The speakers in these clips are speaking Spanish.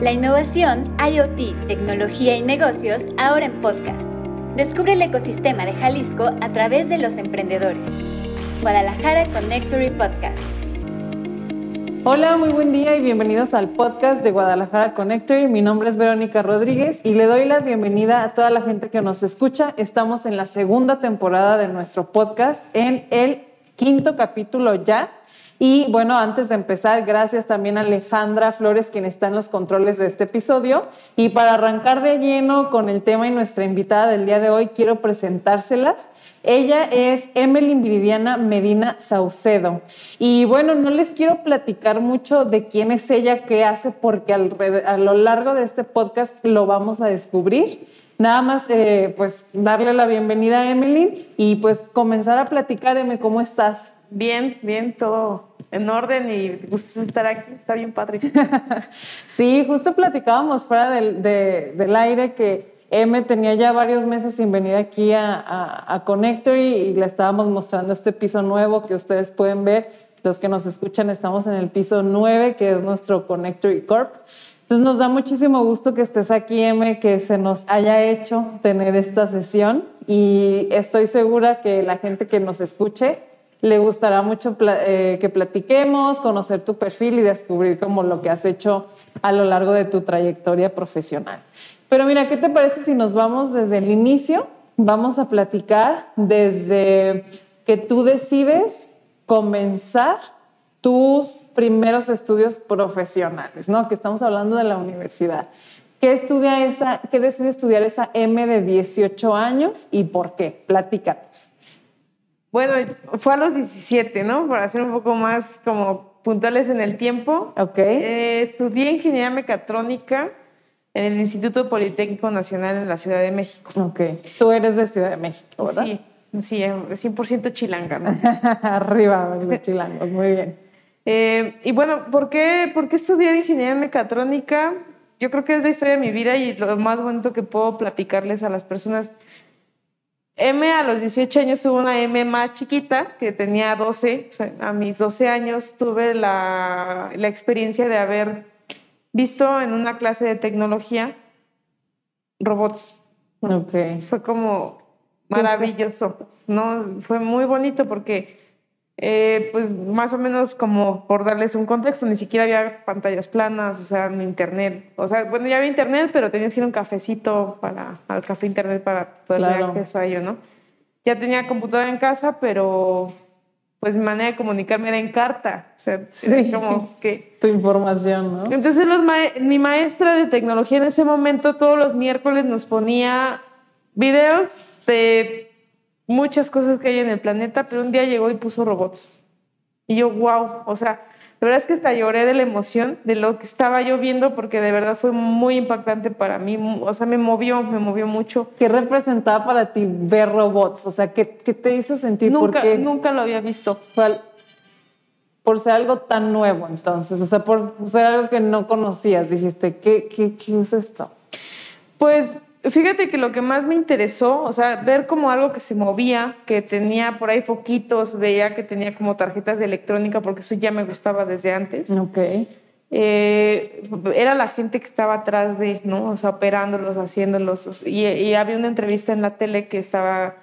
La innovación, IoT, tecnología y negocios ahora en podcast. Descubre el ecosistema de Jalisco a través de los emprendedores. Guadalajara Connectory Podcast. Hola, muy buen día y bienvenidos al podcast de Guadalajara Connectory. Mi nombre es Verónica Rodríguez y le doy la bienvenida a toda la gente que nos escucha. Estamos en la segunda temporada de nuestro podcast, en el quinto capítulo ya. Y bueno, antes de empezar, gracias también a Alejandra Flores, quien está en los controles de este episodio. Y para arrancar de lleno con el tema y nuestra invitada del día de hoy, quiero presentárselas. Ella es Emily Viridiana Medina Saucedo. Y bueno, no les quiero platicar mucho de quién es ella, qué hace, porque a lo largo de este podcast lo vamos a descubrir. Nada más, eh, pues, darle la bienvenida a Emily y pues comenzar a platicar, Emily, ¿cómo estás? Bien, bien, todo en orden y gusto estar aquí, está bien padre. sí, justo platicábamos fuera del, del aire que M tenía ya varios meses sin venir aquí a, a, a Connectory y le estábamos mostrando este piso nuevo que ustedes pueden ver. Los que nos escuchan estamos en el piso 9, que es nuestro Connectory Corp. Entonces nos da muchísimo gusto que estés aquí, M, que se nos haya hecho tener esta sesión y estoy segura que la gente que nos escuche le gustará mucho eh, que platiquemos, conocer tu perfil y descubrir como lo que has hecho a lo largo de tu trayectoria profesional. Pero mira, ¿qué te parece si nos vamos desde el inicio? Vamos a platicar desde que tú decides comenzar tus primeros estudios profesionales, ¿no? Que estamos hablando de la universidad. ¿Qué estudia esa, qué decide estudiar esa M de 18 años y por qué? Platícanos. Bueno, fue a los 17, ¿no? Para ser un poco más como puntuales en el tiempo. Ok. Eh, estudié ingeniería mecatrónica en el Instituto Politécnico Nacional en la Ciudad de México. Ok. Tú eres de Ciudad de México, ¿verdad? Sí, sí, 100% chilanga. ¿no? Arriba de chilangos, muy bien. Eh, y bueno, ¿por qué, ¿por qué estudiar ingeniería mecatrónica? Yo creo que es la historia de mi vida y lo más bonito que puedo platicarles a las personas M a los 18 años tuvo una M más chiquita, que tenía 12. a mis 12 años tuve la, la, experiencia de haber visto en una clase de tecnología robots. Okay. Fue como maravilloso, ¿no? Fue muy bonito porque eh, pues más o menos como por darles un contexto, ni siquiera había pantallas planas, o sea, ni internet. O sea, bueno, ya había internet, pero tenía que ir un cafecito para, al café internet para poder tener acceso a ello, ¿no? Ya tenía computadora en casa, pero pues mi manera de comunicarme era en carta. O sea, sí. como que... Tu información, ¿no? Entonces los mi maestra de tecnología en ese momento todos los miércoles nos ponía videos de muchas cosas que hay en el planeta, pero un día llegó y puso robots. Y yo, wow, o sea, la verdad es que hasta lloré de la emoción de lo que estaba yo viendo porque de verdad fue muy impactante para mí, o sea, me movió, me movió mucho. ¿Qué representaba para ti ver robots? O sea, ¿qué, qué te hizo sentir? Nunca, nunca lo había visto. por ser algo tan nuevo entonces, o sea, por ser algo que no conocías, dijiste, ¿qué, qué, qué es esto? Pues Fíjate que lo que más me interesó, o sea, ver como algo que se movía, que tenía por ahí foquitos, veía que tenía como tarjetas de electrónica, porque eso ya me gustaba desde antes. Ok. Eh, era la gente que estaba atrás de, ¿no? O sea, operándolos, haciéndolos. Y, y, había una entrevista en la tele que estaba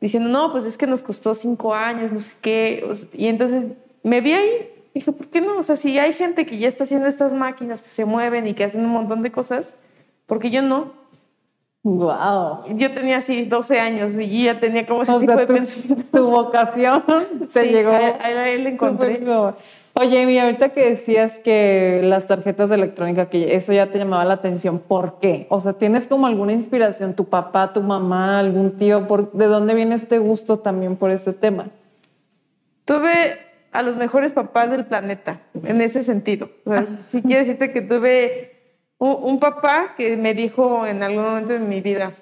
diciendo, no, pues es que nos costó cinco años, no sé qué. y entonces me vi ahí, dije, ¿por qué no? O sea, si hay gente que ya está haciendo estas máquinas que se mueven y que hacen un montón de cosas, ¿por qué yo no? Wow. Yo tenía así 12 años y ya tenía como ese tipo de tu, pensamiento. Tu vocación te sí, llegó. Ahí la encontré. Oye, mi ahorita que decías que las tarjetas de electrónica, que eso ya te llamaba la atención, ¿por qué? O sea, ¿tienes como alguna inspiración, tu papá, tu mamá, algún tío? Por, ¿De dónde viene este gusto también por este tema? Tuve a los mejores papás del planeta, en ese sentido. O sea, sí quiero decirte que tuve un, papá que me dijo en algún momento de mi vida,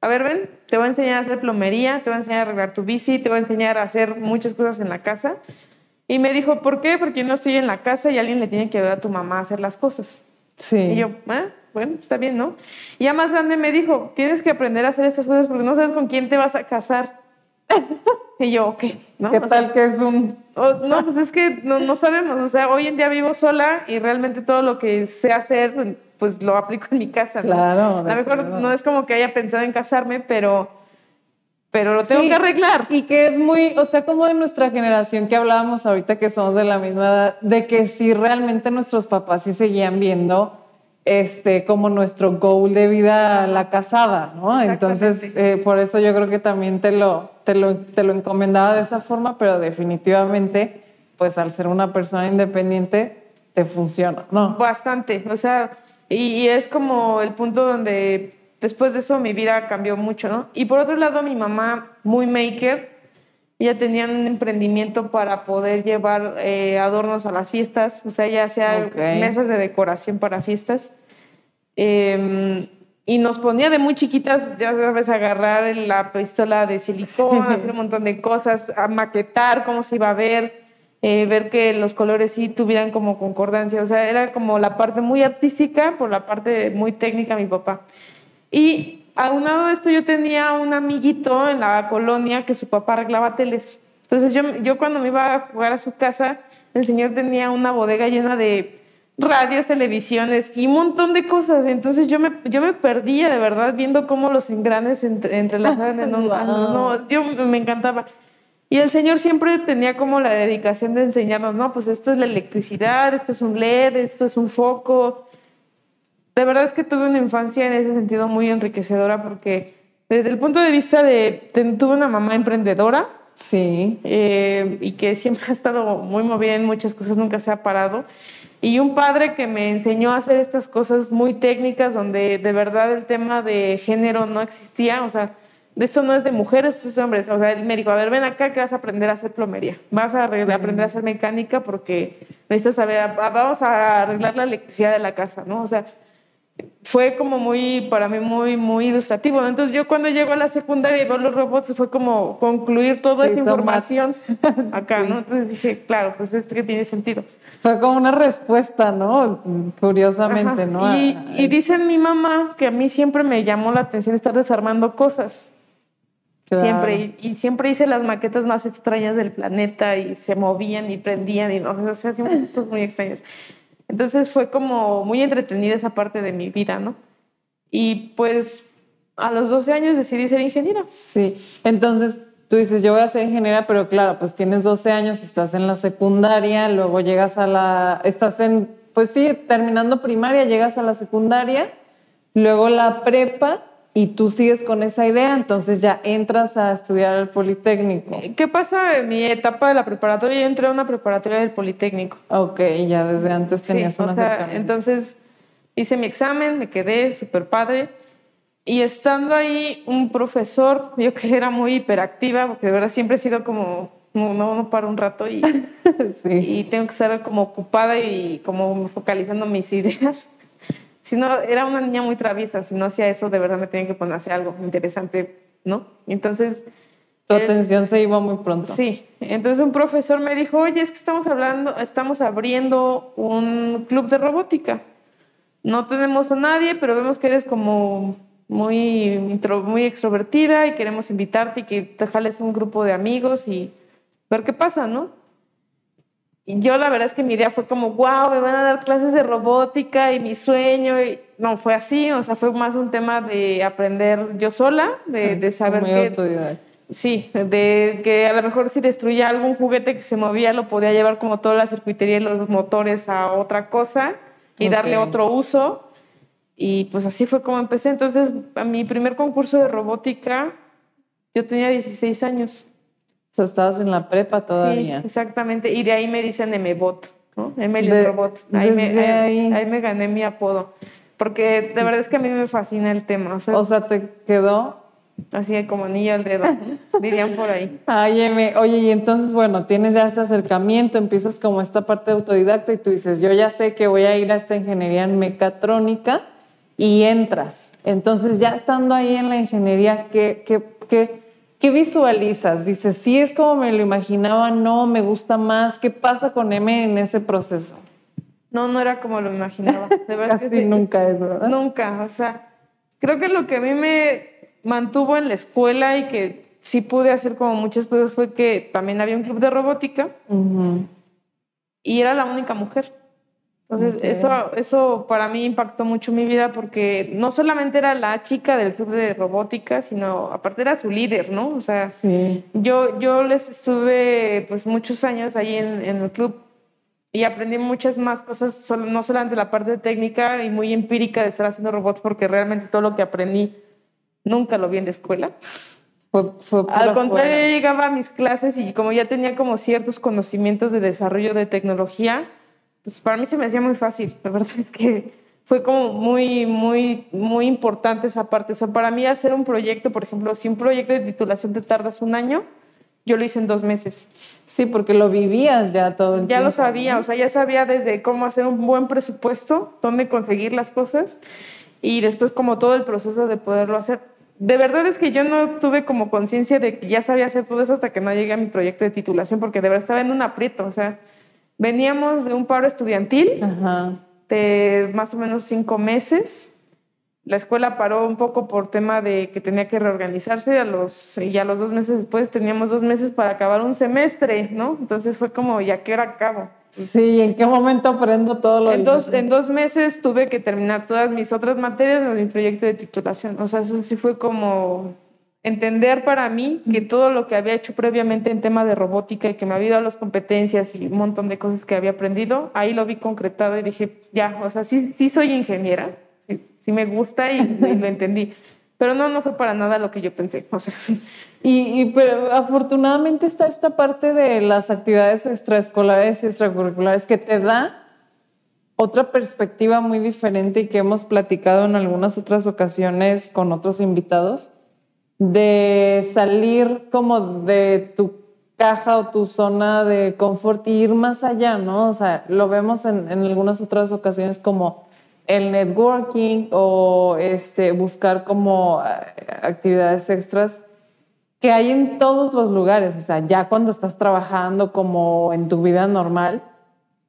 a ver, ven, te voy a enseñar a hacer plomería, te voy a enseñar a arreglar tu bici, te voy a enseñar a hacer muchas cosas en la casa. Y me dijo, ¿por qué? Porque no estoy en la casa y alguien le tiene que ayudar a tu mamá a hacer las cosas. Sí. Y yo, ah, bueno, está bien, ¿no? Y ya más grande me dijo, tienes que aprender a hacer estas cosas porque no sabes con quién te vas a casar. y yo, ok, ¿no? ¿Qué tal que es un...? no, pues es que no, no sabemos. O sea, hoy en día vivo sola y realmente todo lo que sé hacer pues lo aplico en mi casa. ¿no? Claro, A lo mejor no es como que haya pensado en casarme, pero, pero lo tengo Sí, que arreglar. Y que es muy, o sea, como de nuestra generación que hablábamos ahorita que somos de la misma edad, de que sí realmente nuestros papás sí seguían viendo este como nuestro goal de vida la casada, ¿no? Entonces, eh, por eso yo creo que también te lo, te lo, te lo encomendaba de esa forma, pero definitivamente, pues al ser una persona independiente, te funciona, ¿no? Bastante, o sea, y, y es como el punto donde después de eso mi vida cambió mucho, ¿no? Y por otro lado, mi mamá, muy maker, ella tenía un emprendimiento para poder llevar eh, adornos a las fiestas, o sea, ella hacía mesas de decoración para fiestas. Eh, y nos ponía de muy chiquitas, ya sabes, agarrar la pistola de silicón, Sí. hacer un montón de cosas, a maquetar cómo se iba a ver, eh, ver que los colores sí tuvieran como concordancia. O sea, era como la parte muy artística por la parte muy técnica mi papá. Y aunado a esto, yo tenía un amiguito en la colonia que su papá arreglaba teles. Entonces, yo, yo cuando me iba a jugar a su casa, el señor tenía una bodega llena de radios, televisiones y un montón de cosas. Entonces yo me, yo me perdía de verdad viendo cómo los engranes entre, entrelazaban en un... Wow. no, yo me encantaba. Y el Señor siempre tenía como la dedicación de enseñarnos, no, pues esto es la electricidad, esto es un LED, esto es un foco. De verdad es que tuve una infancia en ese sentido muy enriquecedora porque desde el punto de vista de, de- tuve una mamá emprendedora Sí. eh, y que siempre ha estado muy movida en muchas cosas, nunca se ha parado. Y un padre que me enseñó a hacer estas cosas muy técnicas, donde de verdad el tema de género no existía, o sea, de esto no es de mujeres, esto es de hombres. O sea, él me dijo, a ver, ven acá que vas a aprender a hacer plomería, vas a aprender a hacer mecánica porque necesitas saber, vamos a arreglar la electricidad de la casa, ¿no? O sea, fue como muy, para mí, muy, muy ilustrativo. Entonces, yo cuando llego a la secundaria y veo los robots, fue como concluir toda esa información acá, Sí. ¿no? Entonces dije, claro, pues esto que tiene sentido. Fue como una respuesta, ¿no? Curiosamente, Ajá. ¿no? Y, y dicen mi mamá que a mí siempre me llamó la atención estar desarmando cosas. Claro. Siempre. Y, y siempre hice las maquetas más extrañas del planeta y se movían y prendían y no sé, o sea, hacía muchas cosas muy extrañas. Entonces fue como muy entretenida esa parte de mi vida, ¿no? Y pues a los 12 años decidí ser ingeniera. Sí, entonces tú dices, yo voy a ser ingeniera, pero claro, pues tienes 12 años, estás en la secundaria, luego llegas a la, estás en, pues sí, terminando primaria, llegas a la secundaria, luego la prepa y tú sigues con esa idea, entonces ya entras a estudiar al Politécnico. ¿Qué pasa en mi etapa de la preparatoria? Yo entré a una preparatoria del Politécnico. Ok, ya desde antes tenías Sí, un o sea, entonces hice mi examen, me quedé súper padre. Y estando ahí, un profesor, yo que era muy hiperactiva, porque de verdad siempre he sido como, no, no, no paro un rato y, sí. y tengo que estar como ocupada y como focalizando mis ideas. Si no, era una niña muy traviesa, si no hacía eso, de verdad me tenía que poner a hacer algo interesante, ¿no? Entonces, Tu él- atención se iba muy pronto. Sí, entonces un profesor me dijo, oye, es que estamos hablando, estamos abriendo un club de robótica. No tenemos a nadie, pero vemos que eres como muy, intro- muy extrovertida y queremos invitarte y que te jales un grupo de amigos y ver qué pasa, ¿no? Y yo la verdad es que mi idea fue como, wow, me van a dar clases de robótica y mi sueño. Y no fue así, o sea, fue más un tema de aprender yo sola, de, de saber Muy que. Sí, de que a lo mejor si destruía algún juguete que se movía, lo podía llevar como toda la circuitería y los motores a otra cosa y Ok. darle otro uso. Y pues así fue como empecé. Entonces, a mi primer concurso de robótica, yo tenía 16 años. Sea, estabas en la prepa todavía. Sí, exactamente. Y de ahí me dicen M-Bot, ¿no? Emily De- Robot. Ahí me, ahí- me gané mi apodo. Porque de verdad es que a mí me fascina el tema. O sea, O sea, te quedó así como anillo al dedo, dirían por ahí. Ay, Eme, oye, y entonces, bueno, tienes ya ese acercamiento, empiezas como esta parte autodidacta y tú dices, yo ya sé que voy a ir a esta ingeniería en mecatrónica y entras. Entonces, ya estando ahí en la ingeniería, ¿qué, qué, qué, qué visualizas? Dices, sí es como me lo imaginaba, no, me gusta más. ¿Qué pasa con M en ese proceso? No, no era como lo imaginaba. De verdad que Casi sí. nunca es, ¿verdad? Nunca. O sea, creo que lo que a mí me mantuvo en la escuela y que sí pude hacer como muchas cosas fue que también había un club de robótica y era la única mujer. Entonces, eso, eso para mí impactó mucho mi vida porque no solamente era la chica del club de robótica, sino aparte era su líder, ¿no? O sea, yo, yo les estuve pues muchos años ahí en, en, el club y aprendí muchas más cosas, no solamente la parte técnica y muy empírica de estar haciendo robots, porque realmente todo lo que aprendí nunca lo vi en la escuela. Al contrario, yo llegaba a mis clases y como ya tenía como ciertos conocimientos de desarrollo de tecnología, pues para mí se me hacía muy fácil. La verdad es que fue como muy, muy, muy importante esa parte. O sea, para mí hacer un proyecto, por ejemplo, si un proyecto de titulación te tardas un año, yo lo hice en dos meses. Sí, porque lo vivías ya todo el ya tiempo. Ya lo sabía, o sea, ya sabía desde cómo hacer un buen presupuesto, dónde conseguir las cosas y después como todo el proceso de poderlo hacer. De verdad es que yo no tuve como conciencia de que ya sabía hacer todo eso hasta que no llegué a mi proyecto de titulación, porque de verdad estaba en un aprieto, o sea, Veníamos de un paro estudiantil de más o menos cinco meses. La escuela paró un poco por tema de que tenía que reorganizarse. A los, y a los dos meses después teníamos dos meses para acabar un semestre, ¿no? Entonces fue como, ¿ya qué hora acabo? Sí, ¿en qué momento aprendo todo lo en dos, en dos meses tuve que terminar todas mis otras materias en mi proyecto de titulación. O sea, eso sí fue como entender para mí que todo lo que había hecho previamente en tema de robótica y que me había dado las competencias y un montón de cosas que había aprendido, ahí lo vi concretado y dije, ya, o sea, sí, sí soy ingeniera, sí, me gusta y, lo entendí. Pero no, no fue para nada lo que yo pensé. O sea. Y, y, pero afortunadamente está esta parte de las actividades extraescolares y extracurriculares que te da otra perspectiva muy diferente y que hemos platicado en algunas otras ocasiones con otros invitados de salir como de tu caja o tu zona de confort y ir más allá, ¿no? O sea, lo vemos en, algunas otras ocasiones como el networking o este, buscar como eh, actividades extras que hay en todos los lugares, o sea, ya cuando estás trabajando como en tu vida normal,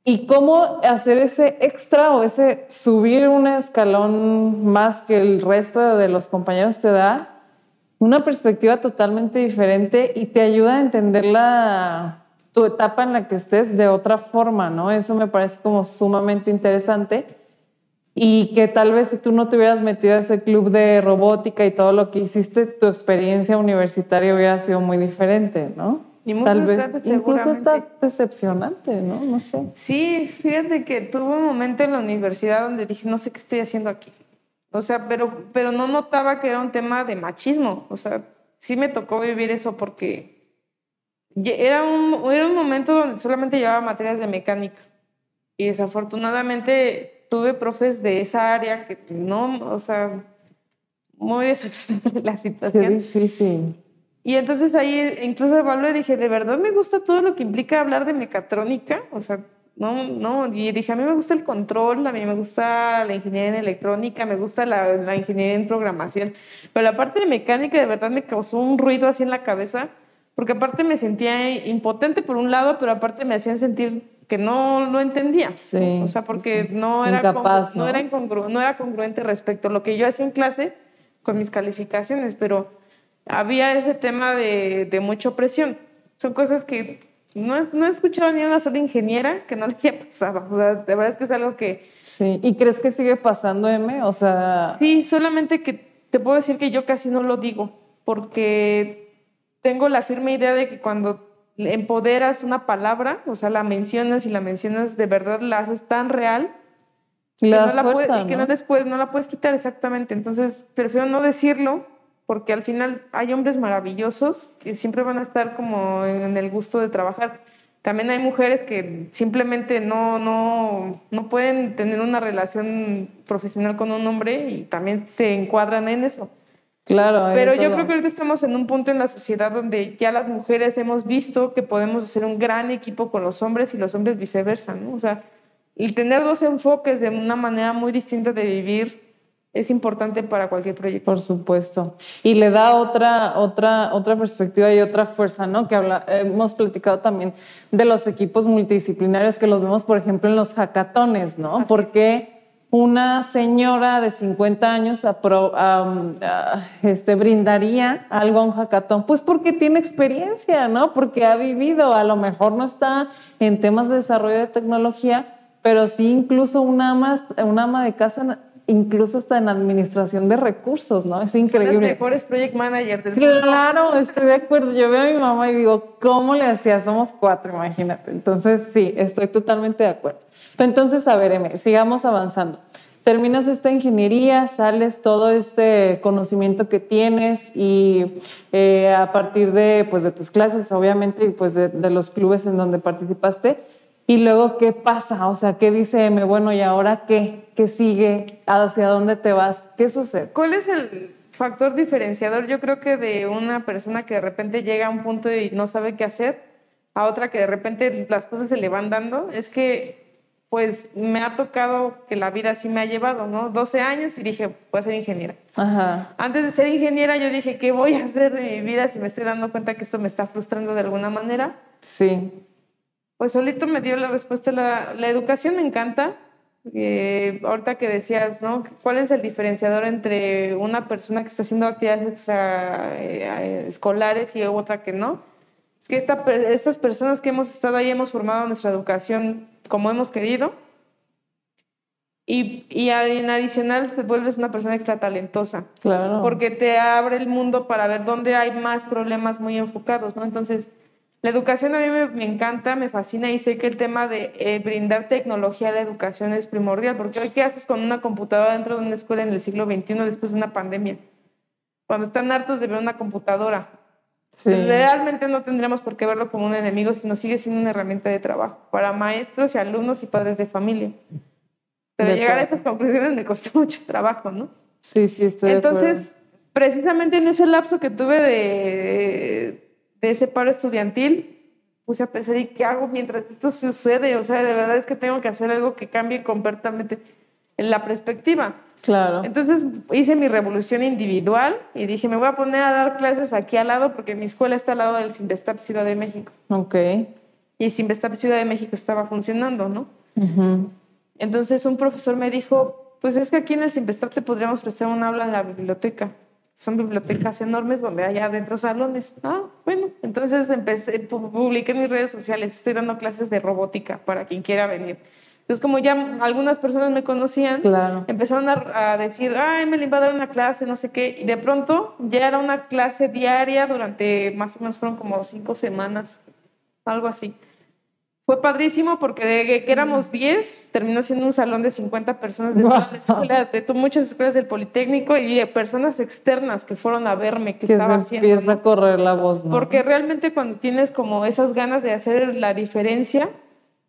y cómo hacer ese extra o ese subir un escalón más que el resto de los compañeros te da una perspectiva totalmente diferente y te ayuda a entender la, tu etapa en la que estés de otra forma, ¿no? Eso me parece como sumamente interesante y que tal vez si tú no te hubieras metido a ese club de robótica y todo lo que hiciste, tu experiencia universitaria hubiera sido muy diferente, ¿no? tal vez incluso está decepcionante, ¿no? No sé. Sí, fíjate que tuve un momento en la universidad donde dije, no sé qué estoy haciendo aquí. O sea, pero, pero no notaba que era un tema de machismo. O sea, sí me tocó vivir eso porque era un, era un momento donde solamente llevaba materias de mecánica. Y desafortunadamente tuve profes de esa área que no, o sea, muy desagradable la situación. Qué difícil. Y entonces ahí incluso evalué y dije, ¿de verdad me gusta todo lo que implica hablar de mecatrónica? O sea, no, no, y dije, a mí me gusta el control, a mí me gusta la ingeniería en electrónica, me gusta la, la, ingeniería en programación, pero la parte de mecánica de verdad me causó un ruido así en la cabeza, porque aparte me sentía impotente por un lado, pero aparte me hacían sentir que no lo entendía. Sí, o sea, porque No, era Incapaz, ¿no? era no era congruente respecto a lo que yo hacía en clase con mis calificaciones, pero había ese tema de, de mucha opresión. Son cosas que no, no, he escuchado ni una sola ingeniera que no le haya pasado. O sea, de verdad es que es algo que... Sí, ¿y crees que sigue pasando, M? O sea... Sí, solamente que te puedo decir que yo casi no lo digo, porque tengo la firme idea de que cuando empoderas una palabra, o sea, la mencionas y la mencionas de verdad, la haces tan real, que, no, la puedes, que no, después, no la puedes quitar exactamente. Entonces, prefiero no decirlo porque al final hay hombres maravillosos que siempre van a estar como en el gusto de trabajar. También hay mujeres que simplemente no, no, no pueden tener una relación profesional con un hombre y también se encuadran en eso. Claro. Pero yo creo que ahorita estamos en un punto en la sociedad donde ya las mujeres hemos visto que podemos hacer un gran equipo con los hombres y los hombres viceversa, ¿no? O sea, el tener dos enfoques de una manera muy distinta de vivir es importante para cualquier proyecto. Por supuesto. Y le da otra, otra, otra perspectiva y otra fuerza, ¿no? Que habla, hemos platicado también de los equipos multidisciplinarios que los vemos, por ejemplo, en los hackatones, ¿no? Porque una señora de 50 años este, brindaría algo a un hackatón? Pues porque tiene experiencia, ¿no? Porque ha vivido, a lo mejor no está en temas de desarrollo de tecnología, pero sí incluso una ama, una ama de casa incluso hasta en administración de recursos, ¿no? Es increíble. Son mejores project manager del mundo. Claro, estoy de acuerdo. Yo veo a mi mamá y digo, ¿cómo le hacía? Somos cuatro, imagínate. Entonces, sí, estoy totalmente de acuerdo. entonces, a ver, M, sigamos avanzando. Terminas esta ingeniería, sales todo este conocimiento que tienes y eh, a partir de, pues, de tus clases, obviamente, y pues de, de los clubes en donde participaste, y luego, ¿qué pasa? O sea, ¿qué dice M? Bueno, ¿y ahora qué? ¿Qué sigue? ¿Hacia dónde te vas? ¿Qué sucede? ¿Cuál es el factor diferenciador? Yo creo que de una persona que de repente llega a un punto y no sabe qué hacer, a otra que de repente las cosas se le van dando, es que pues me ha tocado que la vida sí me ha llevado, ¿no? 12 años y dije, voy a ser ingeniera. Ajá. Antes de ser ingeniera yo dije, ¿qué voy a hacer de mi vida si me estoy dando cuenta que esto me está frustrando de alguna manera? Sí pues solito me dio la respuesta. La, la educación me encanta. Eh, ahorita que decías, ¿no? ¿Cuál es el diferenciador entre una persona que está haciendo actividades extra eh, escolares y otra que no? Es que esta, estas personas que hemos estado ahí hemos formado nuestra educación como hemos querido. Y, y en adicional te vuelves una persona extra talentosa. Claro. Porque te abre el mundo para ver dónde hay más problemas muy enfocados, ¿no? Entonces, la educación a mí me, encanta, me fascina y sé que el tema de eh, brindar tecnología a la educación es primordial, porque hoy qué haces con una computadora dentro de una escuela en el siglo XXI después de una pandemia, cuando están hartos de ver una computadora. Sí. Realmente no tendríamos por qué verlo como un enemigo, sino sigue siendo una herramienta de trabajo para maestros y alumnos y padres de familia. Pero llegar a esas conclusiones me costó mucho trabajo, ¿no? Sí, sí, estoy Entonces, precisamente en ese lapso que tuve de de ese paro estudiantil, puse a pensar, ¿y qué hago mientras esto sucede? O sea, de verdad es que tengo que hacer algo que cambie completamente la perspectiva. Claro. Entonces hice mi revolución individual y dije, me voy a poner a dar clases aquí al lado porque mi escuela está al lado del Sinvestap Ciudad de México. Ok. Y Sinvestap Ciudad de México estaba funcionando, ¿no? Entonces un profesor me dijo, pues es que aquí en el Sinvestap te podríamos prestar un aula en la biblioteca son bibliotecas enormes donde hay adentro salones. Ah, bueno, entonces empecé, publiqué en mis redes sociales, estoy dando clases de robótica para quien quiera venir. Entonces, como ya algunas personas me conocían, empezaron a, decir, ay, me va a dar una clase, no sé qué. Y de pronto ya era una clase diaria durante más o menos fueron como cinco semanas, algo así. Fue padrísimo porque de que éramos 10, terminó siendo un salón de 50 personas de, de, muchas escuelas del Politécnico y de personas externas que fueron a verme qué estaba haciendo. Empieza a correr la voz, ¿no? Porque realmente cuando tienes como esas ganas de hacer la diferencia,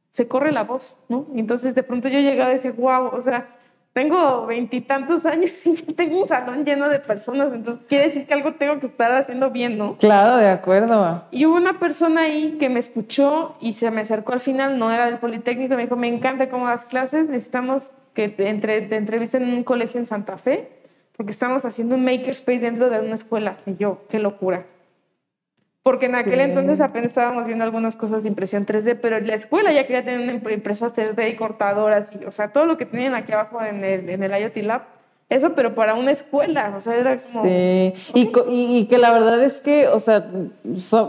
se corre la voz, ¿no? Entonces de pronto yo llegaba y decía, wow, o sea, tengo veintitantos años y tengo un salón lleno de personas, entonces quiere decir que algo tengo que estar haciendo bien, ¿no? Claro, de acuerdo. Y hubo una persona ahí que me escuchó y se me acercó al final, no era del Politécnico, me dijo, me encanta cómo das clases, necesitamos que te, entre, te entrevisten en un colegio en Santa Fe, porque estamos haciendo un makerspace dentro de una escuela. Y yo, qué locura. Porque en aquel entonces apenas estábamos viendo algunas cosas de impresión 3D, pero en la escuela ya quería tener impresoras 3D y cortadoras, y, o sea, todo lo que tenían aquí abajo en el, en el IoT Lab eso, pero para una escuela, o sea, era como... Sí, y, y, que la verdad es que, o sea,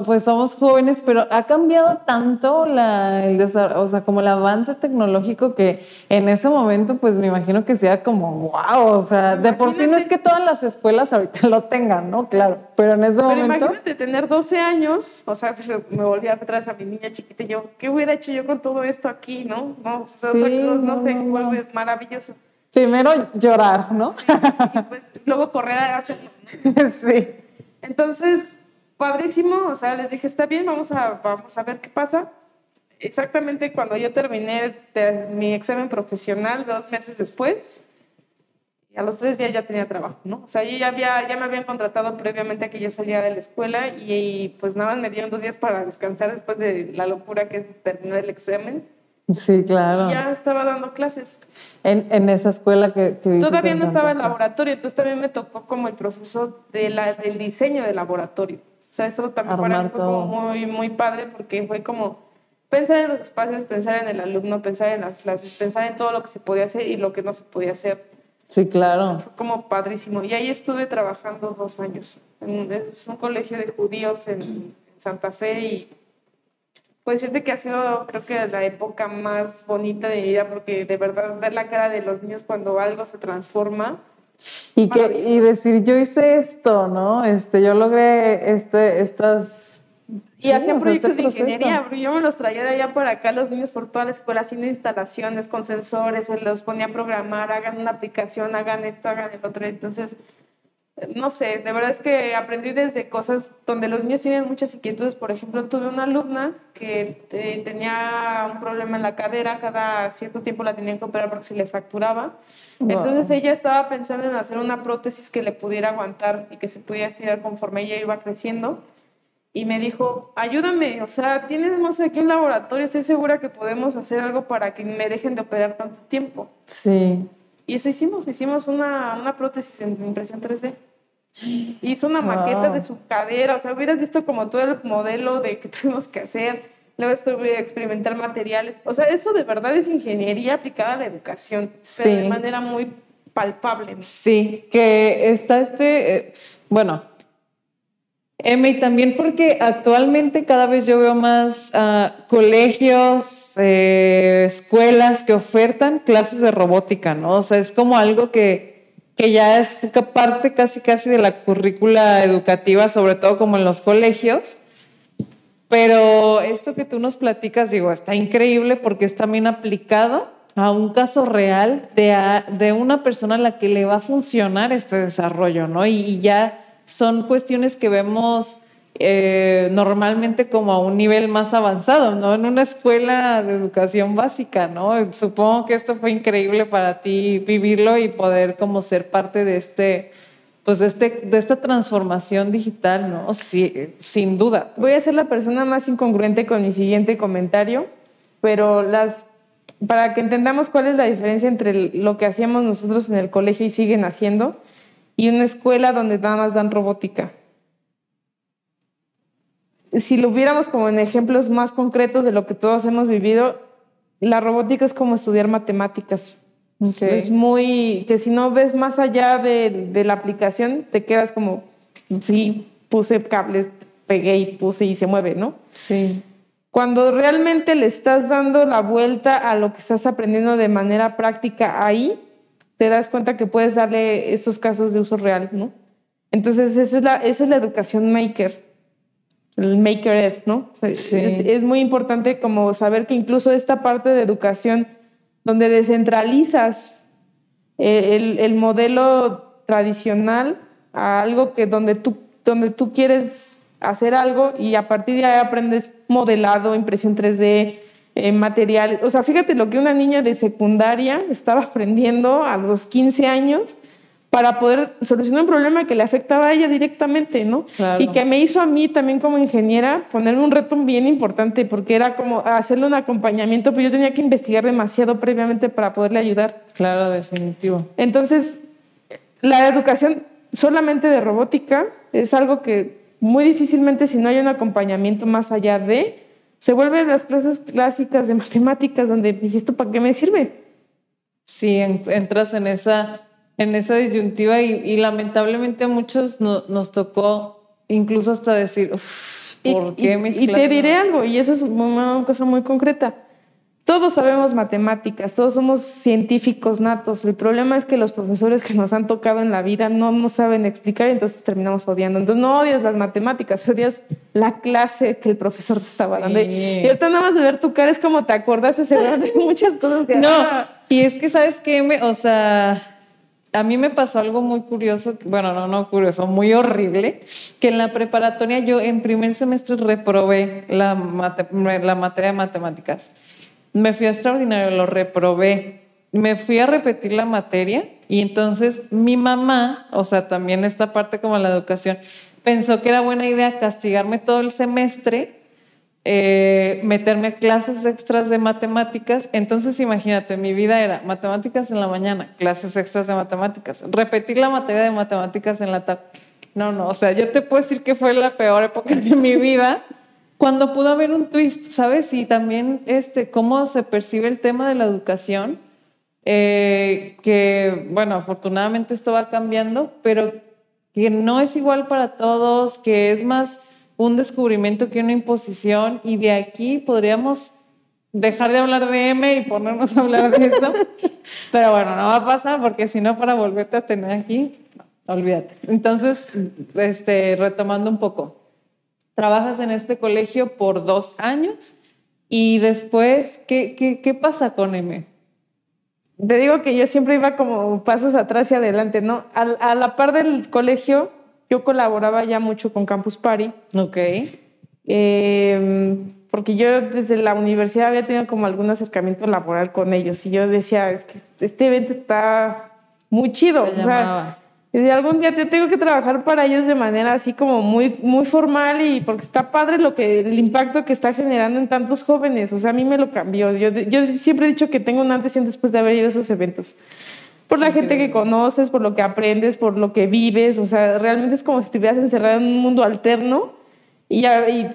pues somos jóvenes, pero ha cambiado tanto la, el o sea, como el avance tecnológico que en ese momento, pues me imagino que sea como, wow, o sea, de por sí no es que todas las escuelas ahorita lo tengan, ¿no? Claro, pero en ese pero momento... imagínate tener 12 años, o sea, pues, me volví atrás a mi niña chiquita y yo, ¿qué hubiera hecho yo con todo esto aquí, no? No, sí, no, no, sé, vuelve maravilloso. Primero llorar, ¿no? Sí, pues, luego correr a hacerlo. Sí. Entonces, padrísimo, o sea, les dije, está bien, vamos a, vamos a ver qué pasa. Exactamente cuando yo terminé mi examen profesional, dos meses después, y a los tres días ya tenía trabajo, ¿no? O sea, yo ya, había, ya me habían contratado previamente a que yo salía de la escuela y, pues nada, me dieron dos días para descansar después de la locura que es terminar el examen. Sí, claro. Ya estaba dando clases. En, en esa escuela que, que Todavía no estaba en laboratorio, entonces también me tocó como el proceso de la, del diseño del laboratorio. O sea, eso también para mí fue como muy, muy padre porque fue como pensar en los espacios, pensar en el alumno, pensar en las clases, pensar en todo lo que se podía hacer y lo que no se podía hacer. Sí, claro. Fue como padrísimo. Y ahí estuve trabajando dos años. En un, colegio de judíos en Santa Fe y Puedo decirte que ha sido, creo que la época más bonita de mi vida, porque de verdad ver la cara de los niños cuando algo se transforma. Y, que, y decir, yo hice esto, ¿no? Este, yo logré este, estas... Y sí, hacían proyectos este de ingeniería, yo me los traía de allá por acá, los niños por toda la escuela haciendo instalaciones con sensores, se los ponía a programar, hagan una aplicación, hagan esto, hagan el otro. Entonces, no sé, de verdad es que aprendí desde cosas donde los niños tienen muchas inquietudes. Por ejemplo, tuve una alumna que eh, tenía un problema en la cadera, cada cierto tiempo la tenían que operar porque se le fracturaba. Entonces ella estaba pensando en hacer una prótesis que le pudiera aguantar y que se pudiera estirar conforme ella iba creciendo. Y me dijo, ayúdame, o sea, tienes aquí un laboratorio, estoy segura que podemos hacer algo para que me dejen de operar tanto tiempo. Sí. Y eso hicimos, hicimos una, una prótesis en impresión 3D. Hizo una maqueta de su cadera, o sea, hubieras visto como todo el modelo de que tuvimos que hacer, luego estuve experimentar materiales, o sea, eso de verdad es ingeniería aplicada a la educación, sí. pero de manera muy palpable. Sí, que está este, eh, bueno, M, y también porque actualmente cada vez yo veo más uh, colegios, eh, escuelas que ofertan clases de robótica, ¿no? O sea, es como algo que que ya es parte casi casi de la currícula educativa, sobre todo como en los colegios. Pero esto que tú nos platicas, digo, está increíble porque es también aplicado a un caso real de, de una persona a la que le va a funcionar este desarrollo, ¿no? Y, y ya son cuestiones que vemos eh, normalmente como a un nivel más avanzado, ¿no? En una escuela de educación básica, ¿no? Supongo que esto fue increíble para ti vivirlo y poder como ser parte de este, pues de, este, de esta transformación digital, ¿no? Sí, sin duda. Voy a ser la persona más incongruente con mi siguiente comentario, pero las para que entendamos cuál es la diferencia entre lo que hacíamos nosotros en el colegio y siguen haciendo y una escuela donde nada más dan robótica si lo viéramos como en ejemplos más concretos de lo que todos hemos vivido, la robótica es como estudiar matemáticas. Es muy, que si no ves más allá de, de, la aplicación, te quedas como, sí, puse cables, pegué y puse y se mueve, ¿no? Sí. Cuando realmente le estás dando la vuelta a lo que estás aprendiendo de manera práctica ahí, te das cuenta que puedes darle estos casos de uso real, ¿no? Entonces, esa es la, esa es la educación maker el maker ed, ¿no? Sí. Es, muy importante como saber que incluso esta parte de educación donde descentralizas eh, el, el, modelo tradicional a algo que donde tú, donde tú quieres hacer algo y a partir de ahí aprendes modelado, impresión 3D, eh, materiales. O sea, fíjate lo que una niña de secundaria estaba aprendiendo a los 15 años para poder solucionar un problema que le afectaba a ella directamente, ¿no? Claro. Y que me hizo a mí también como ingeniera ponerme un reto bien importante, porque era como hacerle un acompañamiento, pero yo tenía que investigar demasiado previamente para poderle ayudar. Claro, definitivo. Entonces, la educación solamente de robótica es algo que muy difícilmente, si no hay un acompañamiento más allá de, se vuelven las clases clásicas de matemáticas, donde, ¿y esto para qué me sirve? Sí, entras en esa en esa disyuntiva y, lamentablemente a muchos no, nos tocó incluso hasta decir, ¿por qué y, mis Y te diré algo, y eso es una cosa muy concreta. Todos sabemos matemáticas, todos somos científicos natos. El problema es que los profesores que nos han tocado en la vida no nos saben explicar y entonces terminamos odiando. Entonces no odias las matemáticas, odias la clase que el profesor te estaba dando. Sí. Y ahorita nada más de ver tu cara es como te acordaste de muchas cosas que... No, y es que sabes qué, me, o sea a mí me pasó algo muy curioso, bueno, no, no curioso, muy horrible, que en la preparatoria yo en primer semestre reprobé la, materia de matemáticas. Me fui extraordinario, lo reprobé. Me fui a repetir la materia y entonces mi mamá, o sea, también esta parte como la educación, pensó que era buena idea castigarme todo el semestre eh, meterme a clases extras de matemáticas. Entonces, imagínate, mi vida era matemáticas en la mañana, clases extras de matemáticas, repetir la materia de matemáticas en la tarde. No, no, o sea, yo te puedo decir que fue la peor época de mi vida cuando pudo haber un twist, ¿sabes? Y también este, cómo se percibe el tema de la educación, eh, que, bueno, afortunadamente esto va cambiando, pero que no es igual para todos, que es más un descubrimiento que una imposición y de aquí podríamos dejar de hablar de M y ponernos a hablar de esto. Pero bueno, no va a pasar porque si no, para volverte a tener aquí, olvídate. Entonces, este, retomando un poco, trabajas en este colegio por dos años y después, ¿qué, qué, qué pasa con M? Te digo que yo siempre iba como pasos atrás y adelante, ¿no? A, a la par del colegio, yo colaboraba ya mucho con Campus Party. Ok. Eh, porque yo desde la universidad había tenido como algún acercamiento laboral con ellos y yo decía, es que este evento está muy chido. Te o sea, desde algún día yo tengo que trabajar para ellos de manera así como muy, muy formal y porque está padre lo que, el impacto que está generando en tantos jóvenes. O sea, a mí me lo cambió. Yo, yo siempre he dicho que tengo un antes y un después de haber ido a esos eventos. Por la gente que conoces, por lo que aprendes, por lo que vives. O sea, realmente es como si estuvieras encerrado en un mundo alterno y, y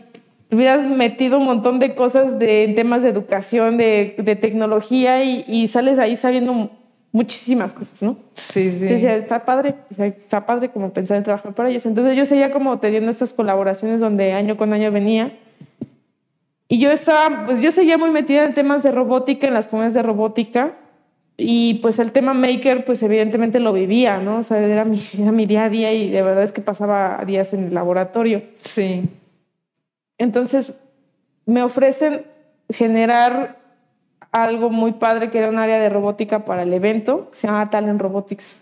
te hubieras metido un montón de cosas de en temas de educación, de, de tecnología y, y sales ahí sabiendo muchísimas cosas, ¿no? Sí, sí. Decía, está padre, está padre como pensar en trabajar para ellos. Entonces yo seguía como teniendo estas colaboraciones donde año con año venía. Y yo estaba, pues yo seguía muy metida en temas de robótica, en las comunidades de robótica. Y pues el tema maker, pues evidentemente lo vivía, ¿no? O sea, era mi, era mi día a día y de verdad es que pasaba días en el laboratorio. Sí. Entonces me ofrecen generar algo muy padre que era un área de robótica para el evento, que se llama Talent Robotics.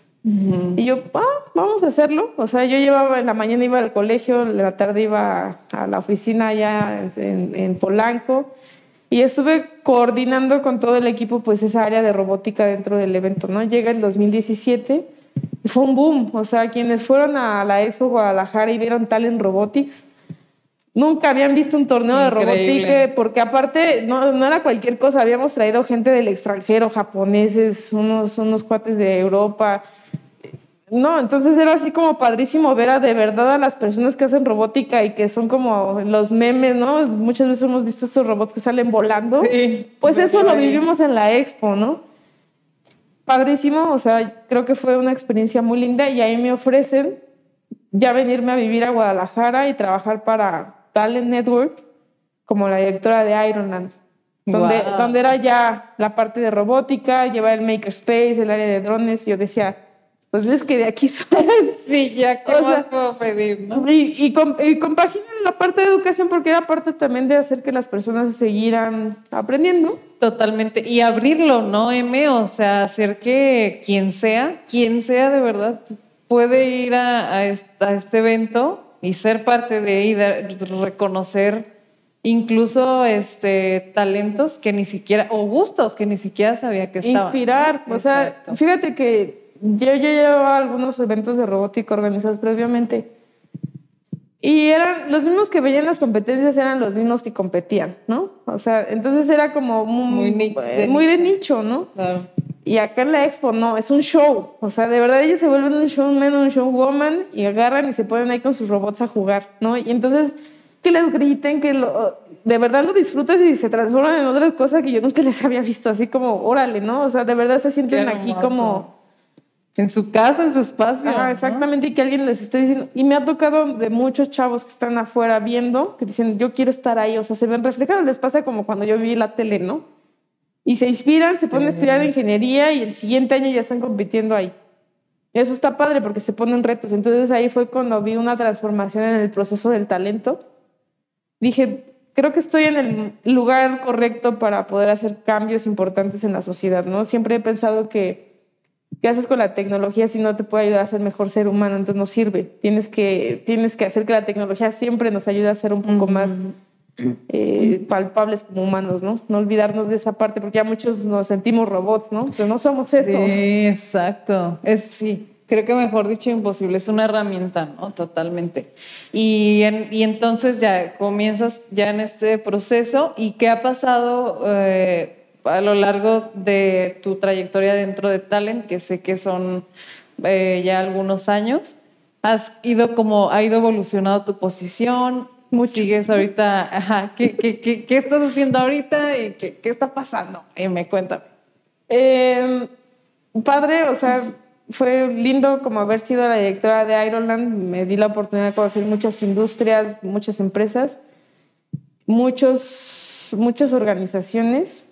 Y yo, ah, vamos a hacerlo. O sea, yo llevaba, en la mañana iba al colegio, en la tarde iba a, a la oficina allá en, en- en Polanco y estuve coordinando con todo el equipo pues esa área de robótica dentro del evento, ¿no? Llega el 2017 y fue un boom. O sea, quienes fueron a la Expo Guadalajara y vieron Talent Robotics, Nunca habían visto un torneo de robótica, porque aparte no, no era cualquier cosa, habíamos traído gente del extranjero, japoneses, unos, unos cuates de Europa. No, entonces era así como padrísimo ver a de verdad a las personas que hacen robótica y que son como los memes, ¿no? Muchas veces hemos visto estos robots que salen volando. Sí, pues eso lo vivimos en la expo, ¿no? Padrísimo, o sea, creo que fue una experiencia muy linda y ahí me ofrecen ya venirme a vivir a Guadalajara y trabajar para Talent Network como la directora de Ironland, donde, Guau. donde era ya la parte de robótica, llevar el makerspace, el área de drones. Y yo decía, pues es que de aquí soy. Sí, ya, ¿qué O más sea, puedo pedir, no? Y, y, com- y compaginan la parte de educación porque era parte también de hacer que las personas siguieran aprendiendo. Totalmente. Y abrirlo, ¿no, M? O sea, hacer que quien sea, quien sea de verdad, puede ir a, a est- a este evento y ser parte de y de- reconocer incluso este talentos que ni siquiera, o gustos que ni siquiera sabía que estaban. Inspirar. O sea, Exacto. fíjate que yo, yo llevaba algunos eventos de robótica organizados previamente. Y eran los mismos que veían las competencias, eran los mismos que competían, ¿no? O sea, entonces era como muy, Muy ni- eh, de muy de nicho. nicho, ¿no? Claro. Y acá en la expo no, es un show. O sea, de verdad ellos se vuelven un showman, un showwoman y agarran y se ponen ahí con sus robots a jugar, ¿no? Y entonces que les griten, que lo, de verdad lo disfrutas y se transforman en otras cosas que yo nunca les había visto, así como, órale, ¿no? O sea, de verdad se sienten aquí como... En su casa, en su espacio. Ajá, ¿no? exactamente, y que alguien les esté diciendo. Y me ha tocado de muchos chavos que están afuera viendo, que dicen, yo quiero estar ahí, o sea, se ven reflejados, les pasa como cuando yo vi la tele, ¿no? Y se inspiran, se ponen a estudiar ingeniería y el siguiente año ya están compitiendo ahí. Eso está padre porque se ponen retos. Entonces ahí fue cuando vi una transformación en el proceso del talento. Dije, creo que estoy en el lugar correcto para poder hacer cambios importantes en la sociedad, ¿no? Siempre he pensado que ¿Qué haces con la tecnología si no te puede ayudar a ser mejor ser humano? Entonces no sirve. Tienes que, tienes que hacer que la tecnología siempre nos ayude a ser un poco más eh, palpables como humanos, ¿no? No olvidarnos de esa parte, porque ya muchos nos sentimos robots, ¿no? Pero no somos eso. Sí, exacto. Es sí, creo que mejor dicho imposible, es una herramienta, ¿no? Totalmente. Y, en- y entonces ya comienzas ya en este proceso y qué ha pasado eh, a lo largo de tu trayectoria dentro de Talent, que sé que son eh, ya algunos años. Has ido como, ha ido evolucionando tu posición. Sigues ahorita, ajá, ¿qué, qué, qué, qué estás haciendo ahorita y qué, qué está pasando? Y me cuéntame. Eh, padre, o sea, fue lindo como haber sido la directora de Ironland. Me di la oportunidad de conocer muchas industrias, muchas empresas, muchos, muchas organizaciones.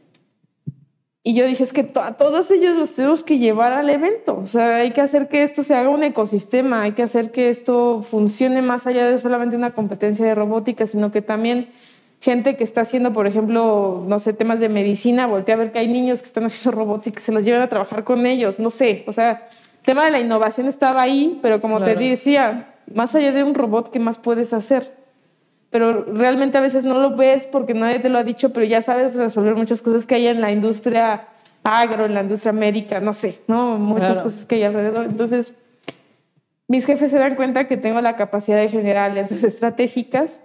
Y yo dije, es que a todos ellos los tenemos que llevar al evento. O sea, hay que hacer que esto se haga un ecosistema, hay que hacer que esto funcione más allá de solamente una competencia de robótica, sino que también gente que está haciendo, por ejemplo, no sé, temas de medicina, voltea a ver que hay niños que están haciendo robots y que se los llevan a trabajar con ellos, no sé. O sea, el tema de la innovación estaba ahí, pero como te decía, más allá de un robot, ¿qué más puedes hacer? Pero realmente a veces no lo ves porque nadie te lo ha dicho, pero ya sabes resolver muchas cosas que hay en la industria agro, en la industria médica, no sé, ¿no? Muchas cosas que hay alrededor. Entonces, mis jefes se dan cuenta que tengo la capacidad de generar alianzas estratégicas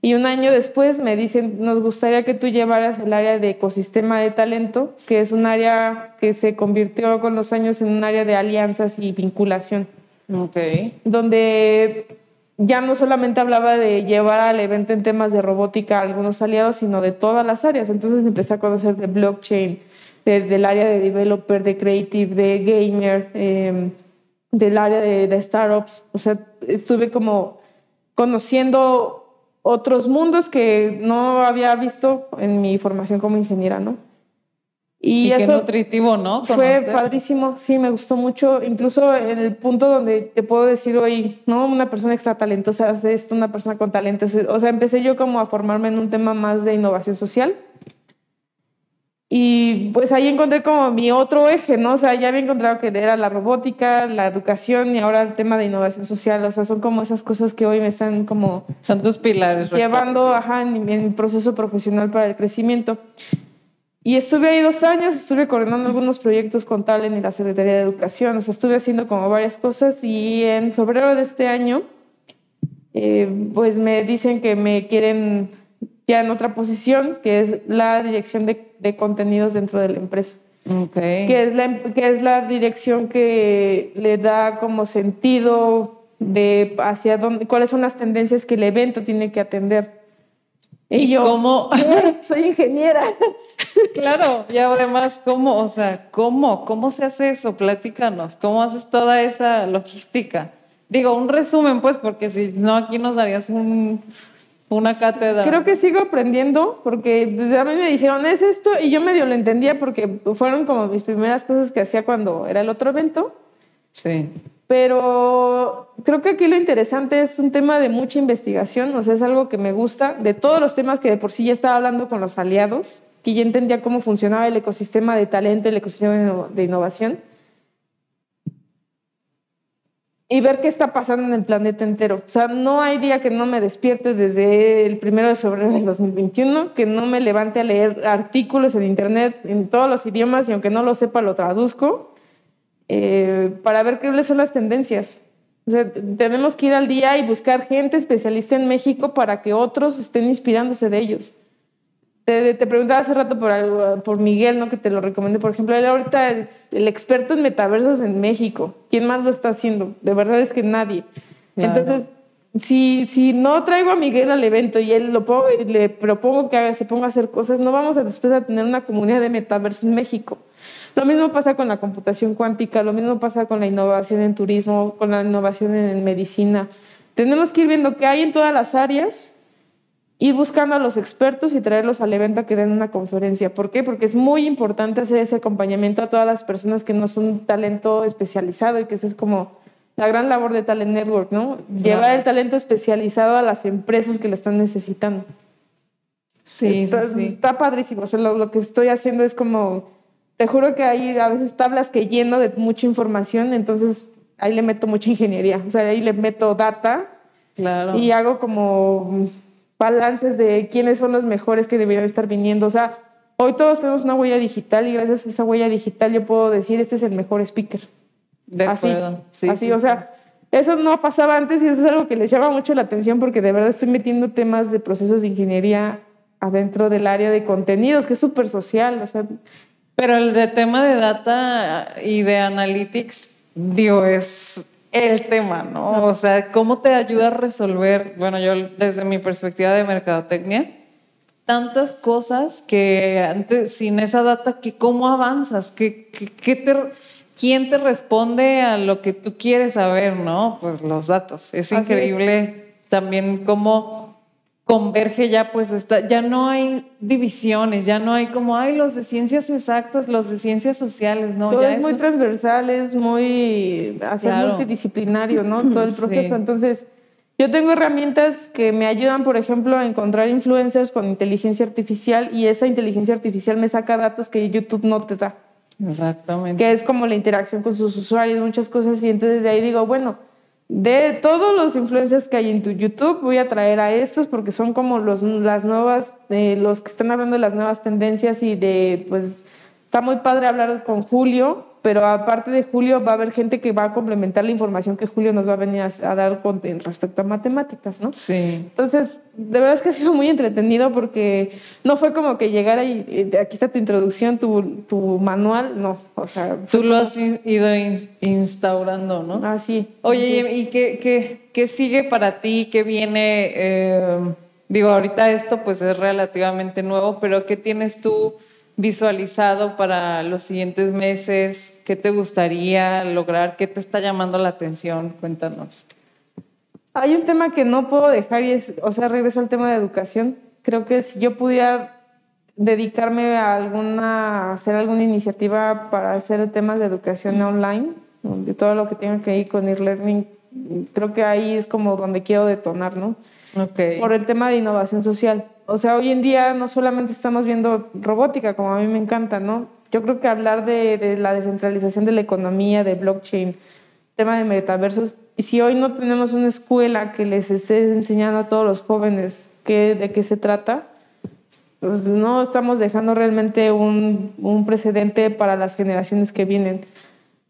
y un año después me dicen, nos gustaría que tú llevaras el área de ecosistema de talento, que es un área que se convirtió con los años en un área de alianzas y vinculación. Ok. Donde ya no solamente hablaba de llevar al evento en temas de robótica a algunos aliados, sino de todas las áreas. Entonces empecé a conocer de blockchain, del área de developer, de creative, de gamer, em, del área de, de, startups. O sea, estuve como conociendo otros mundos que no había visto en mi formación como ingeniera, ¿no? Y, qué nutritivo, ¿no? Fue padrísimo, sí, me gustó mucho, incluso en el punto donde te puedo decir hoy, ¿no? Una persona extra talentosa hace esto, una persona con talento. O sea, empecé yo como a formarme en un tema más de innovación social. Y pues ahí encontré como mi otro eje, ¿no? O sea, ya había encontrado que era la robótica, la educación y ahora el tema de innovación social. O sea, son como esas cosas que hoy me están como... Son tus pilares. Llevando, ajá, en, en mi proceso profesional para el crecimiento. Y estuve ahí dos años, estuve coordinando algunos proyectos con Talen y la Secretaría de Educación, o sea, estuve haciendo como varias cosas y en febrero de este año, eh, pues me dicen que me quieren ya en otra posición, que es la dirección de, de contenidos dentro de la empresa. Okay. Que, es la, que es la dirección que le da como sentido de hacia dónde, cuáles son las tendencias que el evento tiene que atender. Y, yo, ¿cómo? soy ingeniera. claro, y además, ¿cómo? O sea, ¿cómo? ¿Cómo se hace eso? Platícanos. ¿Cómo haces toda esa logística? Digo, un resumen, pues, porque si no, aquí nos darías un, una cátedra. Creo que sigo aprendiendo, porque pues, a mí me dijeron, es esto, y yo medio lo entendía porque fueron como mis primeras cosas que hacía cuando era el otro evento. Sí. Pero creo que aquí lo interesante es un tema de mucha investigación, o sea, es algo que me gusta, de todos los temas que de por sí ya estaba hablando con los aliados, que ya entendía cómo funcionaba el ecosistema de talento, el ecosistema de innovación, y ver qué está pasando en el planeta entero. O sea, no hay día que no me despierte desde el primero de febrero del 2021, que no me levante a leer artículos en Internet en todos los idiomas y aunque no lo sepa, lo traduzco eh, para ver qué son las tendencias. O sea, tenemos que ir al día y buscar gente especialista en México para que otros estén inspirándose de ellos. Te, te preguntaba hace rato por, por Miguel, ¿no? que te lo recomendé. Por ejemplo, él ahorita es el experto en metaversos en México. ¿Quién más lo está haciendo? De verdad es que nadie. Entonces, si, si no traigo a Miguel al evento y él lo pongo, le propongo que haga, se ponga a hacer cosas, no vamos a después a tener una comunidad de metaversos en México. Lo mismo pasa con la computación cuántica, lo mismo pasa con la innovación en turismo, con la innovación en medicina. Tenemos que ir viendo qué hay en todas las áreas, ir buscando a los expertos y traerlos al evento a que den una conferencia. ¿Por qué? Porque es muy importante hacer ese acompañamiento a todas las personas que no son talento especializado y que esa es como la gran labor de Talent Network, ¿no? Llevar el talento especializado a las empresas que lo están necesitando. Sí, está, sí, está padrísimo. lo que estoy haciendo es como te juro que hay a veces tablas que lleno de mucha información, entonces ahí le meto mucha ingeniería, o sea, ahí le meto data claro. y hago como balances de quiénes son los mejores que deberían estar viniendo, o sea, hoy todos tenemos una huella digital y gracias a esa huella digital yo puedo decir, este es el mejor speaker. De así, Sí, así, sí, o sea, eso no pasaba antes y eso es algo que les llama mucho la atención porque de verdad estoy metiendo temas de procesos de ingeniería adentro del área de contenidos, que es súper social, o sea, pero el de tema de data y de analytics, digo, es el tema, ¿no? O sea, ¿cómo te ayuda a resolver, bueno, yo desde mi perspectiva de mercadotecnia, tantas cosas que antes, sin esa data, que ¿cómo avanzas? ¿Qué, qué, te, ¿quién te responde a lo que tú quieres saber, no? Pues los datos. Es increíble también cómo converge ya, pues está, ya no hay divisiones, ya no hay como, hay los de ciencias exactas, los de ciencias sociales, ¿no? Todo es muy transversal, es muy hacer multidisciplinario, ¿no? Todo el proceso. Entonces, yo tengo herramientas que me ayudan, por ejemplo, a encontrar influencers con inteligencia artificial y esa inteligencia artificial me saca datos que YouTube no te da. Exactamente. Que es como la interacción con sus usuarios, muchas cosas. Y entonces de ahí digo, bueno, de todos los influencers que hay en tu YouTube, voy a traer a estos porque son como los, las nuevas, eh, los que están hablando de las nuevas tendencias y de, pues, está muy padre hablar con Julio, pero aparte de Julio va a haber gente que va a complementar la información que Julio nos va a venir a, dar con, respecto a matemáticas, ¿no? Sí. Entonces, de verdad es que ha sido muy entretenido porque no fue como que llegara y aquí está tu introducción, tu, tu manual, no, o sea... Tú lo has ido instaurando, ¿no? Ah, sí. Oye, ¿y qué, qué, qué, sigue para ti? ¿Qué viene? Eh, digo, ahorita esto pues es relativamente nuevo, pero ¿qué tienes tú? Visualizado para los siguientes meses? ¿Qué te gustaría lograr? ¿Qué te está llamando la atención? Cuéntanos. Hay un tema que no puedo dejar y es, o sea, regreso al tema de educación. Creo que si yo pudiera dedicarme a alguna, hacer alguna iniciativa para hacer temas de educación online, de todo lo que tenga que ir con e-learning, creo que ahí es como donde quiero detonar, ¿no? Okay. Por el tema de innovación social. O sea, hoy en día no solamente estamos viendo robótica, como a mí me encanta, ¿no? Yo creo que hablar de, la descentralización de la economía, de blockchain, tema de metaversos, y si hoy no tenemos una escuela que les esté enseñando a todos los jóvenes qué, de qué se trata, pues no estamos dejando realmente un, un precedente para las generaciones que vienen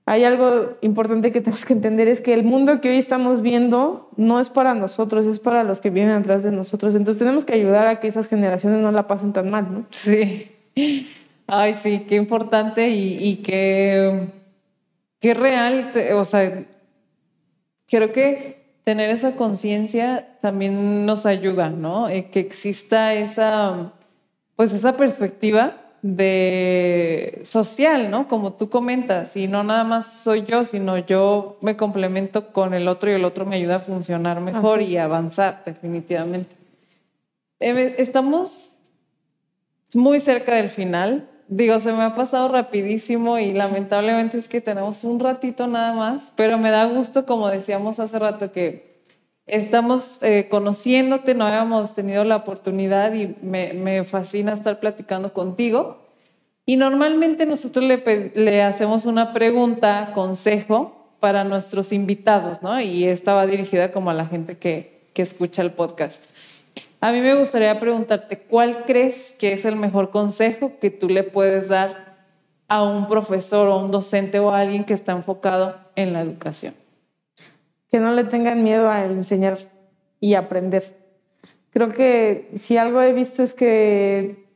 hay algo importante que tenemos que entender, es que el mundo que hoy estamos viendo no es para nosotros, es para los que vienen atrás de nosotros. Entonces tenemos que ayudar a que esas generaciones no la pasen tan mal, ¿no? Sí. Ay, sí, qué importante y, qué, qué real, o sea, creo que tener esa conciencia también nos ayuda, ¿no? Eh, que exista esa, pues esa perspectiva de social, ¿no? Como tú comentas, y no nada más soy yo, sino yo me complemento con el otro y el otro me ayuda a funcionar mejor y avanzar definitivamente. Estamos muy cerca del final. Digo, se me ha pasado rapidísimo y lamentablemente es que tenemos un ratito nada más, pero me da gusto, como decíamos hace rato, que estamos eh, conociéndote, no habíamos tenido la oportunidad y me, fascina estar platicando contigo. Y normalmente nosotros le, hacemos una pregunta, consejo para nuestros invitados, ¿no? Y esta va dirigida como a la gente que, que escucha el podcast. A mí me gustaría preguntarte, ¿cuál crees que es el mejor consejo que tú le puedes dar a un profesor o un docente o a alguien que está enfocado en la educación? Que no le tengan miedo a enseñar y aprender. Creo que si algo he visto es que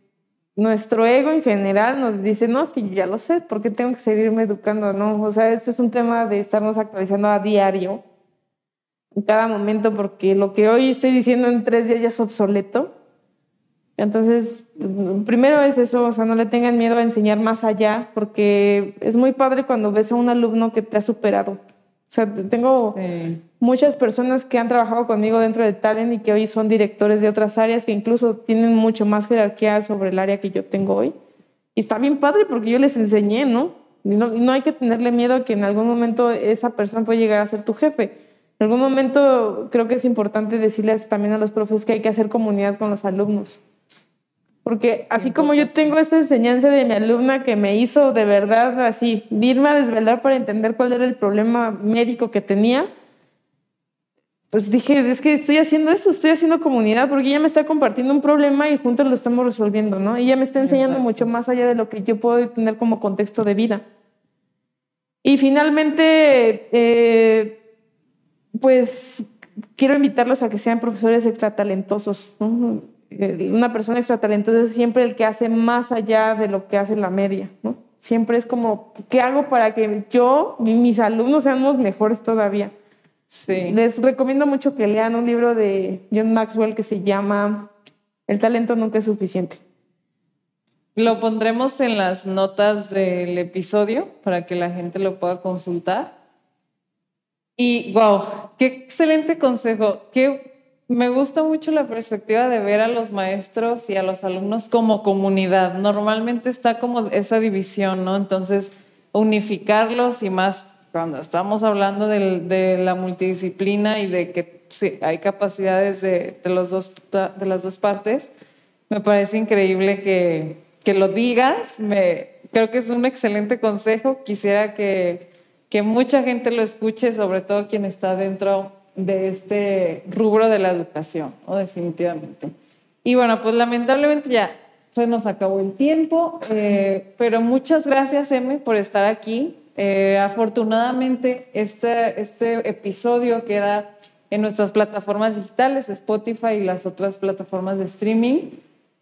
nuestro ego en general nos dice, no, es que ya lo sé, ¿por qué tengo que seguirme educando? No, o sea, esto es un tema de estarnos actualizando a diario, en cada momento, porque lo que hoy estoy diciendo en tres días ya es obsoleto. Entonces, primero es eso, o sea, no le tengan miedo a enseñar más allá, porque es muy padre cuando ves a un alumno que te ha superado sea, tengo muchas personas que han trabajado conmigo dentro de Talent y que hoy son directores de otras áreas que incluso tienen mucho más jerarquía sobre el área que yo tengo hoy. Y está bien padre porque yo les enseñé, ¿no? Y no, no hay que tenerle miedo a que en algún momento esa persona puede llegar a ser tu jefe. En algún momento creo que es importante decirles también a los profes que hay que hacer comunidad con los alumnos. Porque así como yo tengo esa enseñanza de mi alumna que me hizo de verdad así, irme a desvelar para entender cuál era el problema médico que tenía, pues dije, es que estoy haciendo eso, estoy haciendo comunidad porque ella me está compartiendo un problema y juntos lo estamos resolviendo, ¿no? Ella me está enseñando mucho más allá de lo que yo puedo tener como contexto de vida. Y finalmente, eh, pues quiero invitarlos a que sean profesores extratalentosos. ¿no? Eh, una persona extratalentosa es siempre el que hace más allá de lo que hace la media, ¿no? Siempre es como, ¿qué hago para que yo y mis alumnos seamos mejores todavía? Sí. Les recomiendo mucho que lean un libro de John Maxwell que se llama El talento nunca es suficiente. Lo pondremos en las notas del episodio para que la gente lo pueda consultar. Y wow, qué excelente consejo. Que me gusta mucho la perspectiva de ver a los maestros y a los alumnos como comunidad. Normalmente está como esa división, ¿no? Entonces, unificarlos y más cuando estamos hablando de, la multidisciplina y de que hay capacidades de, los dos, de las dos partes, me parece increíble que, que lo digas. Me, creo que es un excelente consejo. Quisiera que, que mucha gente lo escuche, sobre todo quien está dentro de este rubro de la educación, ¿no? definitivamente. Y bueno, pues lamentablemente ya se nos acabó el tiempo, eh, pero muchas gracias, M, por estar aquí. Eh, afortunadamente, este, este episodio queda en nuestras plataformas digitales, Spotify y las otras plataformas de streaming.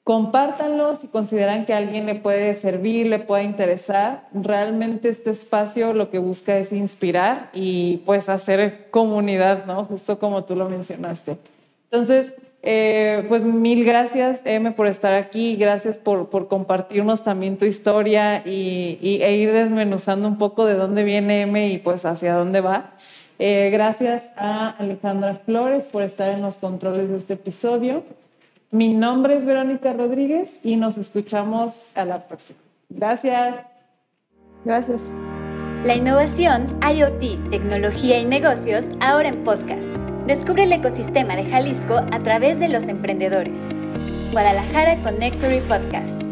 Compártanlo si consideran que a alguien le puede servir, le puede interesar. Realmente este espacio lo que busca es inspirar y pues hacer comunidad, ¿no? Justo como tú lo mencionaste. Entonces, eh, pues mil gracias, M, por estar aquí. Gracias por, por compartirnos también tu historia y, e ir desmenuzando un poco de dónde viene M y pues hacia dónde va. Eh, gracias a Alejandra Flores por estar en los controles de este episodio. Mi nombre es Verónica Rodríguez y nos escuchamos a la próxima. Gracias. Gracias. La innovación, IoT, tecnología y negocios ahora en podcast. Descubre el ecosistema de Jalisco a través de los emprendedores. Guadalajara Connectory Podcast.